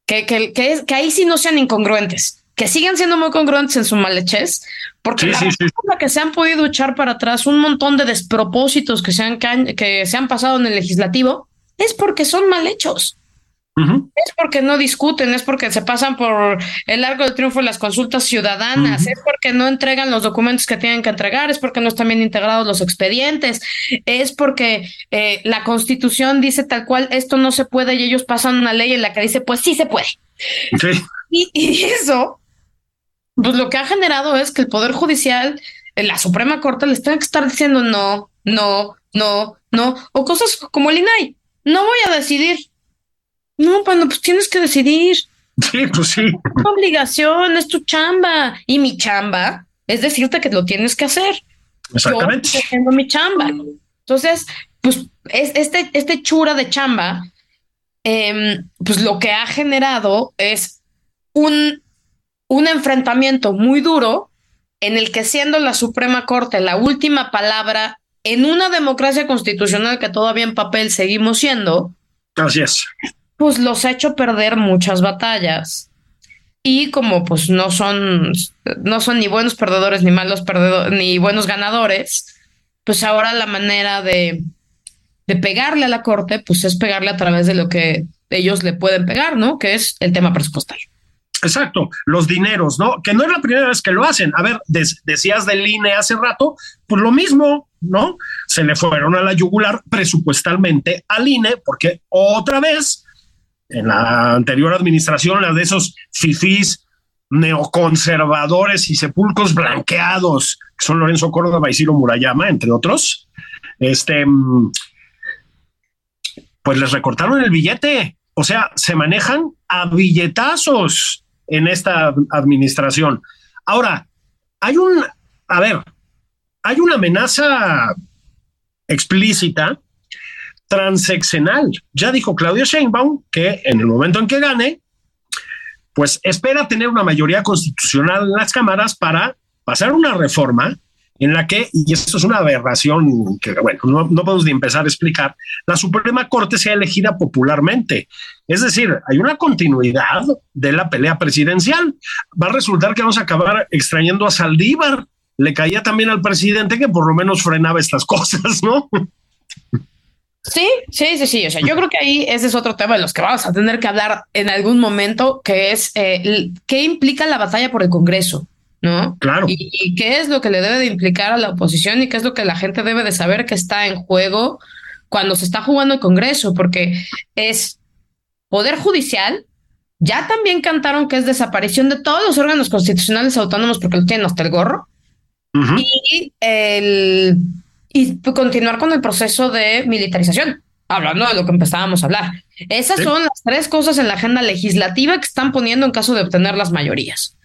Que, que, que, que ahí sí no sean incongruentes que sigan siendo muy congruentes en su malhechez, porque la que se han podido echar para atrás un montón de despropósitos que se han, que se han pasado en el legislativo es porque son mal hechos. Es porque no discuten, es porque se pasan por el largo del triunfo de las consultas ciudadanas, es porque no entregan los documentos que tienen que entregar, es porque no están bien integrados los expedientes, es porque eh, la constitución dice tal cual esto no se puede y ellos pasan una ley en la que dice pues sí se puede. Y, y, eso pues lo que ha generado es que el Poder Judicial, en la Suprema Corte, les tenga que estar diciendo no, no, no, no, o cosas como el INAI. No voy a decidir. No, bueno, pues tienes que decidir. Sí, pues sí. Es tu obligación, es tu chamba. Y mi chamba es decirte que lo tienes que hacer. Exactamente. Yo haciendo mi chamba. Entonces, pues es este, este chura de chamba, em, pues lo que ha generado es un un enfrentamiento muy duro en el que siendo la Suprema Corte la última palabra en una democracia constitucional que todavía en papel seguimos siendo. Así es. Pues los ha hecho perder muchas batallas. Y como pues no son, no son ni buenos perdedores ni malos perdedores ni buenos ganadores, pues ahora la manera de, de pegarle a la corte, pues es pegarle a través de lo que ellos le pueden pegar, ¿no? Que es el tema presupuestario. Exacto, los dineros, ¿no? Que no es la primera vez que lo hacen. A ver, decías del INE hace rato, pues lo mismo, ¿no? Se le fueron a la yugular presupuestalmente al INE, porque otra vez, en la anterior administración, la de esos fifís neoconservadores y sepulcros blanqueados, que son Lorenzo Córdoba y Murayama, entre otros, este, pues les recortaron el billete. O sea, se manejan a billetazos en esta administración. Ahora, hay un, a ver, hay una amenaza explícita transeccional. Ya dijo Claudio Sheinbaum que en el momento en que gane, pues espera tener una mayoría constitucional en las cámaras para pasar una reforma en la que, y esto es una aberración que, bueno, no, no, podemos ni empezar a explicar, la Suprema Corte sea elegida popularmente. Es decir, hay una continuidad de la pelea presidencial. Va a resultar que vamos a acabar extrañando a Saldívar. Le caía también al presidente que por lo menos frenaba estas [LAUGHS] cosas, ¿no? Sí, sí, sí, sí. O sea, yo creo que ahí ese es otro tema de los que vamos a tener que hablar en algún momento, que es eh, qué implica la batalla por el Congreso. ¿no? Claro. Y, qué es lo que le debe de implicar a la oposición y qué es lo que la gente debe de saber que está en juego cuando se está jugando el Congreso, porque es poder judicial. Ya también cantaron que es desaparición de todos los órganos constitucionales autónomos porque lo tienen hasta el gorro. Y el y continuar con el proceso de militarización, hablando de lo que empezábamos a hablar. Esas son las tres cosas en la agenda legislativa que están poniendo en caso de obtener las mayorías.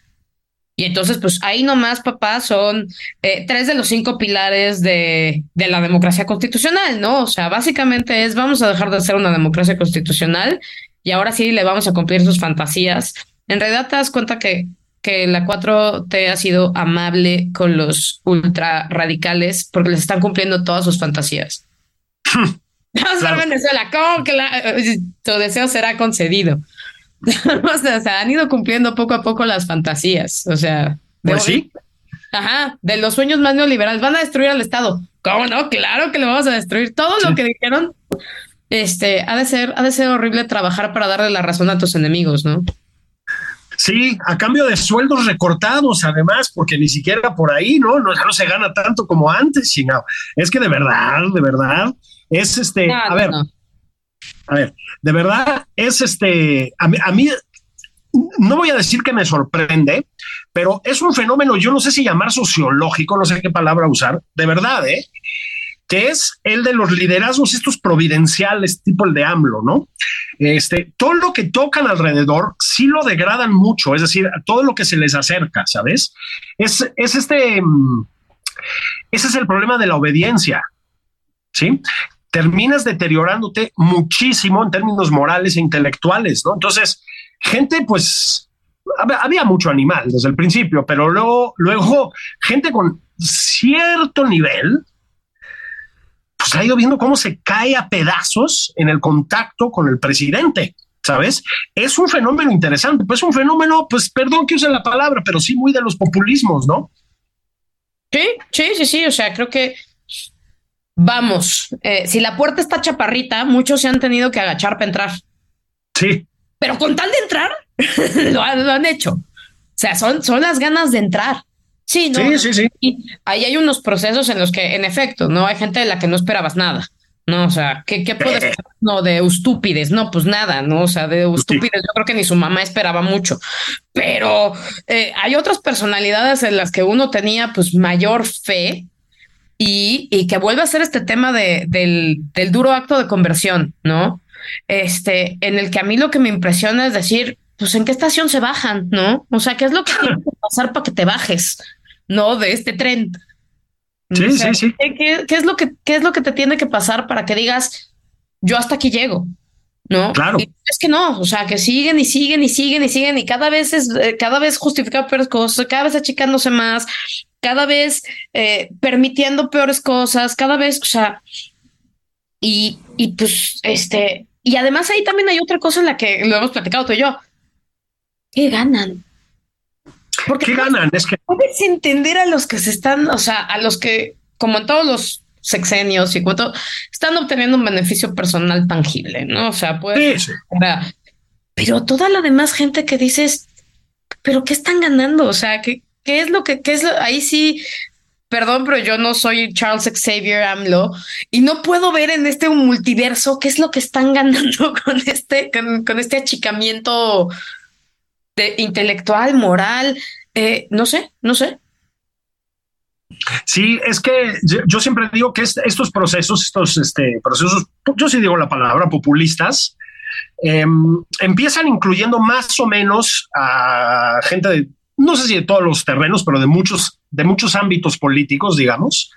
Y entonces, pues ahí nomás, papá, son eh, tres de los cinco pilares de, de, la democracia constitucional, ¿no? O sea, básicamente es vamos a dejar de ser una democracia constitucional y ahora sí le vamos a cumplir sus fantasías. En realidad te das cuenta que, que la 4T ha sido amable con los ultra radicales porque les están cumpliendo todas sus fantasías. [LAUGHS] Vamos a Venezuela, ¿cómo que la, tu deseo será concedido? [LAUGHS] o sea, han ido cumpliendo poco a poco las fantasías. O sea, pues sí. Ajá, de los sueños más neoliberales. Van a destruir al Estado. ¿Cómo no? Claro que lo vamos a destruir. Todo lo que dijeron, este, ha de ser, ha de ser horrible trabajar para darle la razón a tus enemigos, ¿no? Sí, a cambio de sueldos recortados, además, porque ni siquiera por ahí, ¿no? No, no se gana tanto como antes, chingado. Es que de verdad, de verdad, es este, a ver, A ver, de verdad es este, a mí, no voy a decir que me sorprende, pero es un fenómeno, yo no sé si llamar sociológico, no sé qué palabra usar, de verdad, ¿eh? que es el de los liderazgos estos providenciales, tipo el de AMLO, ¿no? Este, todo lo que tocan alrededor sí lo degradan mucho, es decir, todo lo que se les acerca, ¿sabes? Es, es este, mm, ese es el problema de la obediencia, ¿sí? Terminas deteriorándote muchísimo en términos morales e intelectuales, ¿no? Entonces, gente, pues, había mucho animal desde el principio, pero luego, luego gente con cierto nivel, pues ha ido viendo cómo se cae a pedazos en el contacto con el presidente. ¿Sabes? Es un fenómeno interesante, pues un fenómeno, pues perdón que use la palabra, pero sí muy de los populismos, ¿no? Sí, sí, sí, sí. O sea, creo que vamos, eh, si la puerta está chaparrita, muchos se han tenido que agachar para entrar. Sí. Pero con tal de entrar, [LAUGHS] lo, han, hecho. O sea, son, son las ganas de entrar. Sí, ¿no? Sí, sí, sí. Y ahí hay unos procesos en los que, en efecto, no hay gente de la que no esperabas nada. No, o sea, ¿qué, qué puedes eh. No, de estúpides, no, pues nada, ¿no? O sea, de estúpides, yo creo que ni su mamá esperaba mucho. Pero eh, hay otras personalidades en las que uno tenía pues mayor fe y, y que vuelve a ser este tema de, del, del duro acto de conversión, ¿no? Este, en el que a mí lo que me impresiona es decir, pues en qué estación se bajan, ¿no? O sea, ¿qué es lo que tiene que pasar para que te bajes? ¿No? De este tren. Sí, sí, sí. ¿qué, es lo que, ¿Qué es lo que te tiene que pasar para que digas, yo hasta aquí llego? ¿No? Claro. es que no, o sea, que siguen y siguen y siguen y siguen y cada vez es, eh, cada vez justifica peores cosas, cada vez achicándose más, cada vez eh, permitiendo peores cosas, cada vez, o sea, y, y pues, este, y además ahí también hay otra cosa en la que lo hemos platicado tú y yo. ¿Qué ganan? Porque ¿Qué ganan? Es que puedes entender a los que se están, o sea, a los que, como en todos los sexenios y cuánto, están obteniendo un beneficio personal tangible, ¿no? O sea, pues, pero toda la demás gente que dices, pero ¿qué están ganando? O sea, ¿qué, qué es lo que, qué es lo, ahí sí, perdón, pero yo no soy Charles Xavier AMLO y no puedo ver en este multiverso qué es lo que están [LAUGHS] ganando con este, con, con este achicamiento intelectual, moral, eh, no sé, no sé. Sí, es que yo siempre digo que estos procesos, estos este, procesos, yo sí digo la palabra populistas, em, empiezan incluyendo más o menos a gente de, no sé si de todos los terrenos, pero de muchos, de muchos ámbitos políticos, digamos,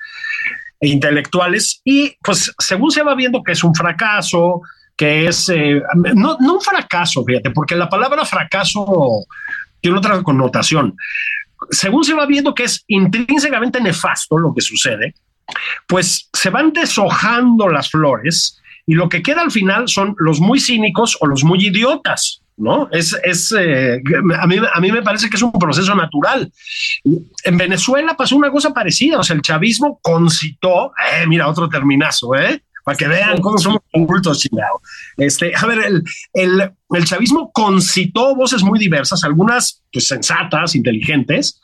e intelectuales, y pues según se va viendo que es un fracaso, que es eh, no, un fracaso, fíjate, porque la palabra fracaso tiene otra connotación. Según se va viendo que es intrínsecamente nefasto lo que sucede, pues se van deshojando las flores y lo que queda al final son los muy cínicos o los muy idiotas. ¿no? Es, es eh, a, mí, a mí me parece que es un proceso natural. En Venezuela pasó una cosa parecida, o sea, el chavismo concitó, eh, mira, otro terminazo, ¿eh? Para que vean cómo somos cultos chingados. Este, a ver, el, el, el, chavismo concitó voces muy diversas, algunas pues sensatas, inteligentes,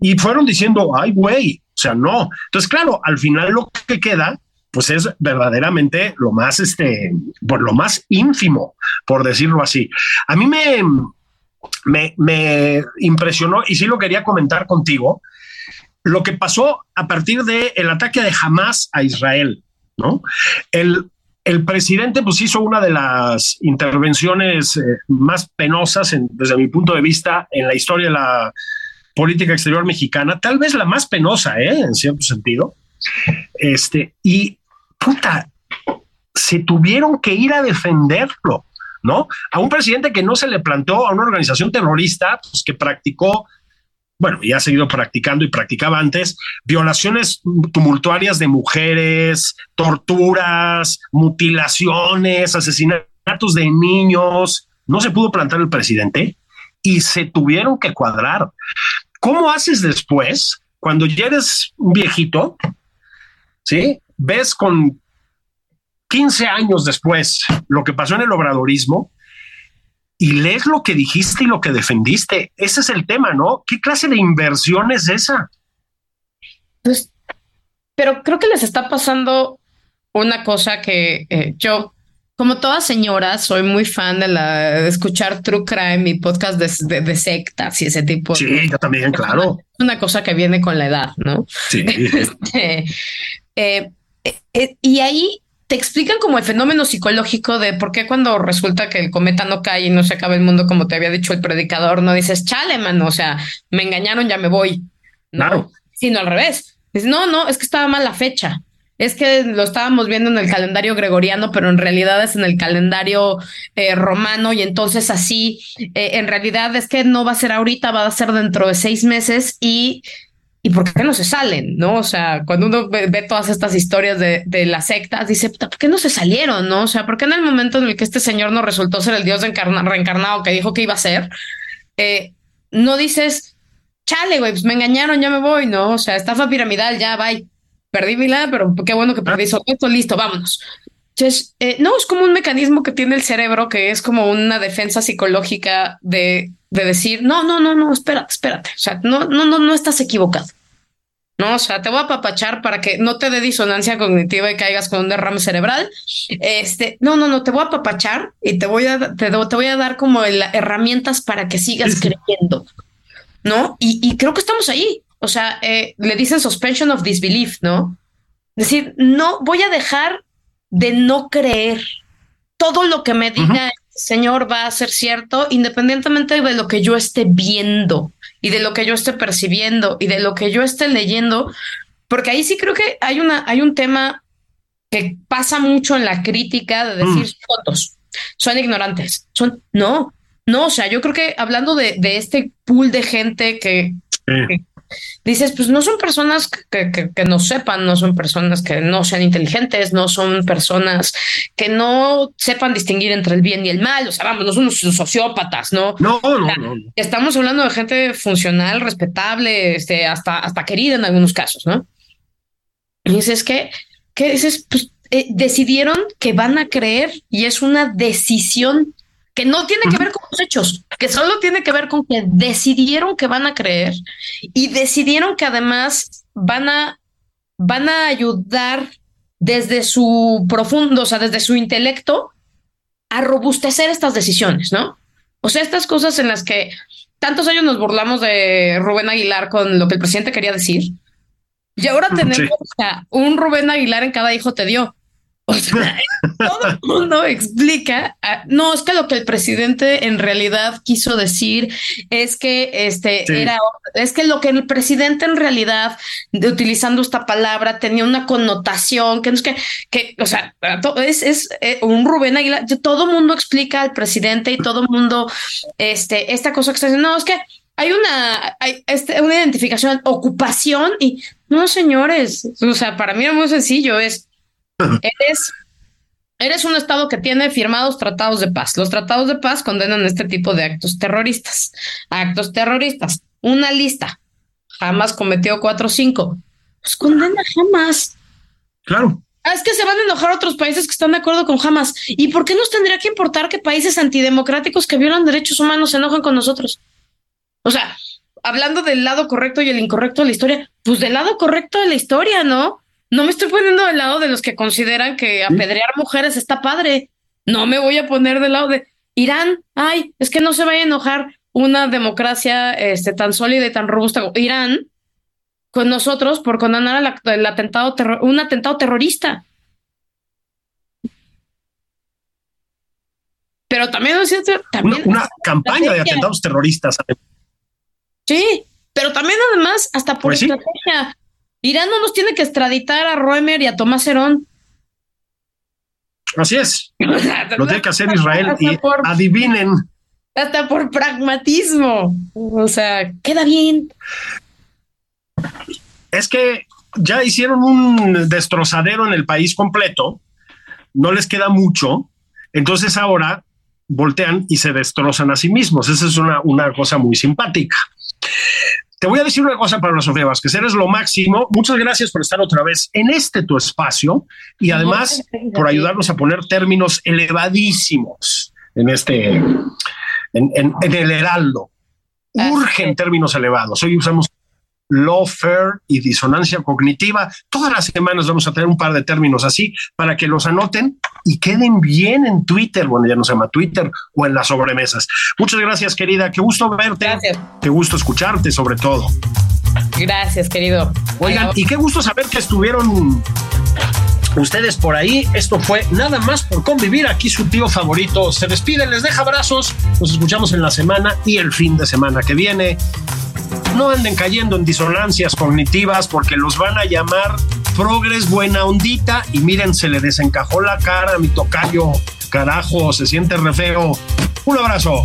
y fueron diciendo, ay, güey, o sea, no. Entonces, claro, al final lo que queda, pues es verdaderamente lo más, este, por lo más ínfimo, por decirlo así. A mí me, me, me impresionó y sí lo quería comentar contigo, lo que pasó a partir del el ataque de Hamas a Israel. ¿No? El, presidente pues hizo una de las intervenciones eh, más penosas desde mi punto de vista en la historia de la política exterior mexicana, tal vez la más penosa, ¿eh? en cierto sentido. Este, y puta, se tuvieron que ir a defenderlo, ¿no? A un presidente que no se le plantó a una organización terrorista, pues que practicó bueno, y ha seguido practicando y practicaba antes, violaciones tumultuarias de mujeres, torturas, mutilaciones, asesinatos de niños. No se pudo plantar el presidente y se tuvieron que cuadrar. ¿Cómo haces después, cuando ya eres un viejito, ¿sí? Ves con 15 años después lo que pasó en el obradorismo y lees lo que dijiste y lo que defendiste. Ese es el tema, ¿no? ¿Qué clase de inversión es esa? Pues, pero creo que les está pasando una cosa que eh, yo como toda señora, soy muy fan de la de escuchar True Crime y podcast de, de, sectas y ese tipo. Sí, yo también, claro. Es una cosa que viene con la edad, ¿no? Sí. [LAUGHS] Este, eh, eh, y ahí te explican como el fenómeno psicológico de por qué cuando resulta que el cometa no cae y no se acaba el mundo, como te había dicho el predicador, no dices, chale, mano, o sea, me engañaron, ya me voy. Claro. Sino al revés. Dices, no, no, es que estaba mal la fecha. Es que lo estábamos viendo en el calendario gregoriano, pero en realidad es en el calendario eh, romano y entonces así, eh, en realidad es que no va a ser ahorita, va a ser dentro de seis meses y ¿y por qué no se salen? ¿No? O sea, cuando uno ve, todas estas historias de, de las sectas, dice, ¿por qué no se salieron? ¿No? O sea, ¿por qué en el momento en el que este señor no resultó ser el dios reencarnado que dijo que iba a ser, eh, no dices, chale, güey, pues me engañaron, ya me voy, ¿no? O sea, estafa piramidal, ya, bye. Perdí mi lado, pero qué bueno que perdí esto, listo, vámonos. Eh, no, es como un mecanismo que tiene el cerebro que es como una defensa psicológica de de decir, no, no, no, no, espérate, espérate. O sea, no, no, no, no estás equivocado. No, o sea, te voy a papachar para que no te dé disonancia cognitiva y caigas con un derrame cerebral. Este, no, no, no, te voy a papachar y te voy a, te, te voy a dar como herramientas para que sigas [LAUGHS] creyendo. ¿No? Y, y, creo que estamos ahí. O sea, eh, le dicen suspension of disbelief, ¿no? Es decir, no voy a dejar de no creer. Todo lo que me diga Señor va a ser cierto independientemente de lo que yo esté viendo y de lo que yo esté percibiendo y de lo que yo esté leyendo, porque ahí sí creo que hay una hay un tema que pasa mucho en la crítica de decir mm. fotos son ignorantes, son no, no, o sea, yo creo que hablando de, de este pool de gente que, que dices, pues no son personas que, que, no sepan, no son personas que no sean inteligentes, no son personas que no sepan distinguir entre el bien y el mal, o sea, vamos, no son unos sociópatas, ¿no? No, no, no. Estamos hablando de gente funcional, respetable, este, hasta, hasta querida en algunos casos, ¿no? Y dices que, ¿qué dices? Pues eh, decidieron que van a creer y es una decisión que no tiene que ver con los hechos, que solo tiene que ver con que decidieron que van a creer y decidieron que además van a, van a ayudar desde su profundo, o sea, desde su intelecto, a robustecer estas decisiones, ¿no? O sea, estas cosas en las que tantos años nos burlamos de Rubén Aguilar con lo que el presidente quería decir. Y ahora tenemos un Rubén Aguilar en cada hijo te dio. O sea, [LAUGHS] todo el mundo explica, ah, no, es que lo que el presidente en realidad quiso decir es que este era, es que lo que el presidente en realidad, utilizando esta palabra, tenía una connotación que no es que, que o sea, es, es eh, un Rubén Aguilar, todo el mundo explica al presidente y todo el mundo, este, esta cosa que está diciendo, no, es que hay una, hay este, una identificación, ocupación y no, señores, o sea, para mí es muy sencillo, es eres, eres un Estado que tiene firmados tratados de paz. Los tratados de paz condenan este tipo de actos terroristas. Actos terroristas. Una lista. Jamás cometió cuatro o cinco. Pues condena jamás. Claro. Ah, es que se van a enojar otros países que están de acuerdo con Hamas. ¿Y por qué nos tendría que importar que países antidemocráticos que violan derechos humanos se enojen con nosotros? O sea, hablando del lado correcto y el incorrecto de la historia, pues del lado correcto de la historia, ¿no? No me estoy poniendo del lado de los que consideran que apedrear mujeres está padre. No me voy a poner del lado de Irán. Ay, es que no se vaya a enojar una democracia este, tan sólida y tan robusta como Irán con nosotros por condenar el atentado un atentado terrorista. Pero también es cierto, también una, campaña de atentados terroristas. Sí, pero también además hasta por pues estrategia. Irán no nos tiene que extraditar a Roemer y a Tomás Herón. Así es. [LAUGHS] Lo tiene que hacer Israel y adivinen. Hasta por pragmatismo. O sea, queda bien. Es que ya hicieron un destrozadero en el país completo. No les queda mucho. Entonces ahora voltean y se destrozan a sí mismos. Esa es una, una cosa muy simpática. Te voy a decir una cosa, Pablo Sofía Vázquez, eres lo máximo. Muchas gracias por estar otra vez en este tu espacio y además por ayudarnos a poner términos elevadísimos en este, en, el heraldo. Urgen términos elevados. Hoy usamos lawfare y disonancia cognitiva. Todas las semanas vamos a tener un par de términos así para que los anoten y queden bien en Twitter. Bueno, ya no se llama Twitter o en las sobremesas. Muchas gracias, querida. Qué gusto verte. Gracias. Qué gusto escucharte, sobre todo. Gracias, querido. Oigan, y qué gusto saber que estuvieron ustedes por ahí. Esto fue nada más por convivir. Aquí su tío favorito se despide, les deja abrazos. Nos escuchamos en la semana y el fin de semana que viene. No anden cayendo en disonancias cognitivas porque los van a llamar progres buena ondita y miren, se le desencajó la cara a mi tocayo. Carajo, se siente re feo. Un abrazo.